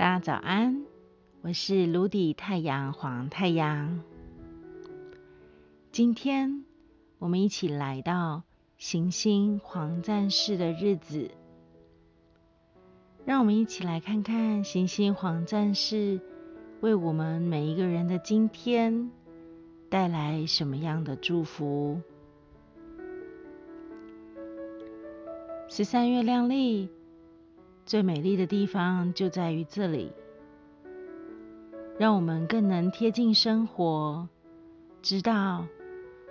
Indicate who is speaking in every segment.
Speaker 1: 大家早安，我是卢底太阳黄太阳。今天我们一起来到行星黄战士的日子，让我们一起来看看行星黄战士为我们每一个人的今天带来什么样的祝福。十三月亮丽。最美丽的地方就在于这里，让我们更能贴近生活，知道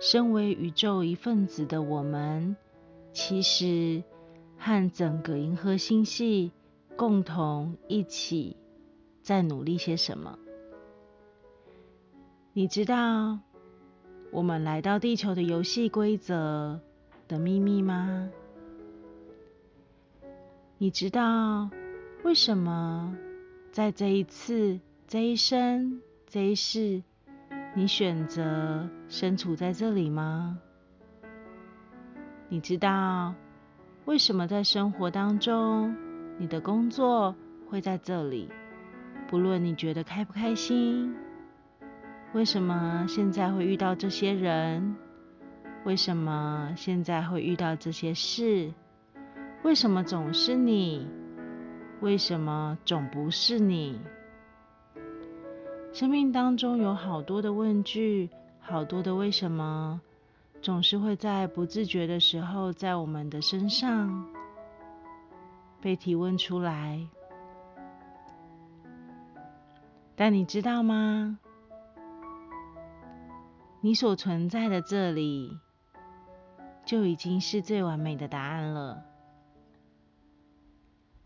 Speaker 1: 身为宇宙一份子的我们，其实和整个银河星系共同一起在努力些什么。你知道我们来到地球的游戏规则的秘密吗？你知道为什么在这一次、这一生、这一世，你选择身处在这里吗？你知道为什么在生活当中，你的工作会在这里？不论你觉得开不开心，为什么现在会遇到这些人？为什么现在会遇到这些事？为什么总是你？为什么总不是你？生命当中有好多的问句，好多的为什么，总是会在不自觉的时候，在我们的身上被提问出来。但你知道吗？你所存在的这里，就已经是最完美的答案了。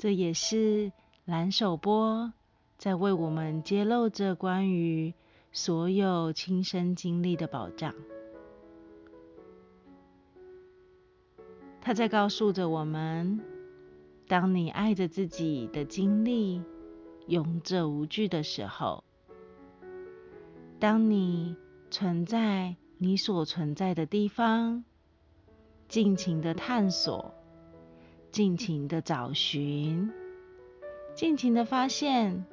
Speaker 1: 这也是蓝手波在为我们揭露着关于所有亲身经历的保障。他在告诉着我们：当你爱着自己的经历，勇者无惧的时候；当你存在你所存在的地方，尽情的探索。尽情的找寻，尽情的发现，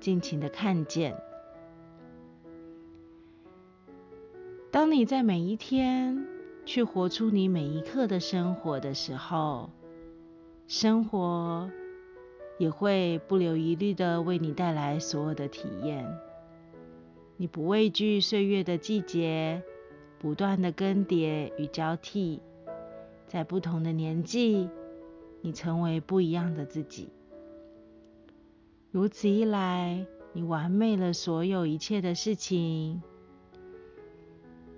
Speaker 1: 尽情的看见。当你在每一天去活出你每一刻的生活的时候，生活也会不留一虑的为你带来所有的体验。你不畏惧岁月的季节不断的更迭与交替，在不同的年纪。你成为不一样的自己，如此一来，你完美了所有一切的事情。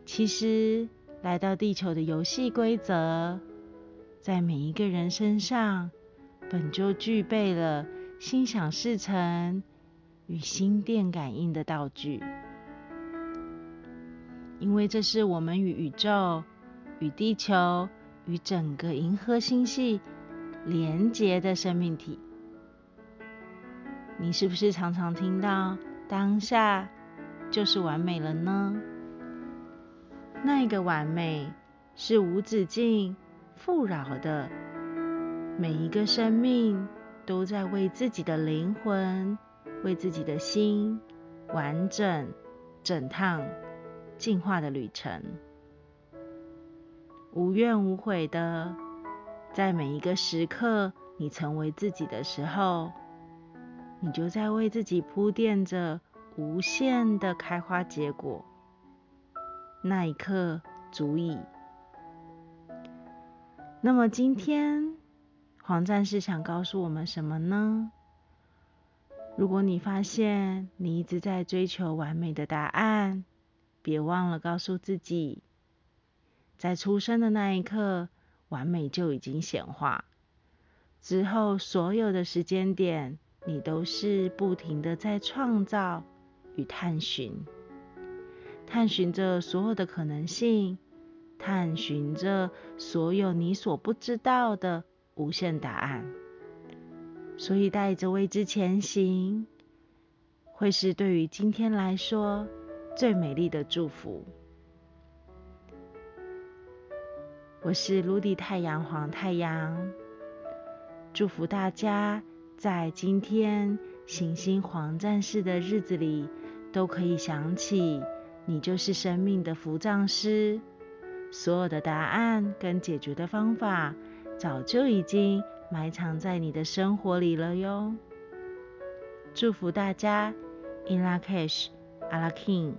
Speaker 1: 其实，来到地球的游戏规则，在每一个人身上，本就具备了心想事成与心电感应的道具，因为这是我们与宇宙、与地球、与整个银河星系。连结的生命体，你是不是常常听到当下就是完美了呢？那一个完美是无止境、富饶的，每一个生命都在为自己的灵魂、为自己的心完整整趟进化的旅程，无怨无悔的。在每一个时刻，你成为自己的时候，你就在为自己铺垫着无限的开花结果。那一刻足矣。那么今天黄战士想告诉我们什么呢？如果你发现你一直在追求完美的答案，别忘了告诉自己，在出生的那一刻。完美就已经显化，之后所有的时间点，你都是不停的在创造与探寻，探寻着所有的可能性，探寻着所有你所不知道的无限答案。所以带着未知前行，会是对于今天来说最美丽的祝福。我是卢迪太阳黄太阳，祝福大家在今天行星黄战士的日子里，都可以想起你就是生命的扶葬师。所有的答案跟解决的方法，早就已经埋藏在你的生活里了哟。祝福大家，In La Cash，阿拉 King。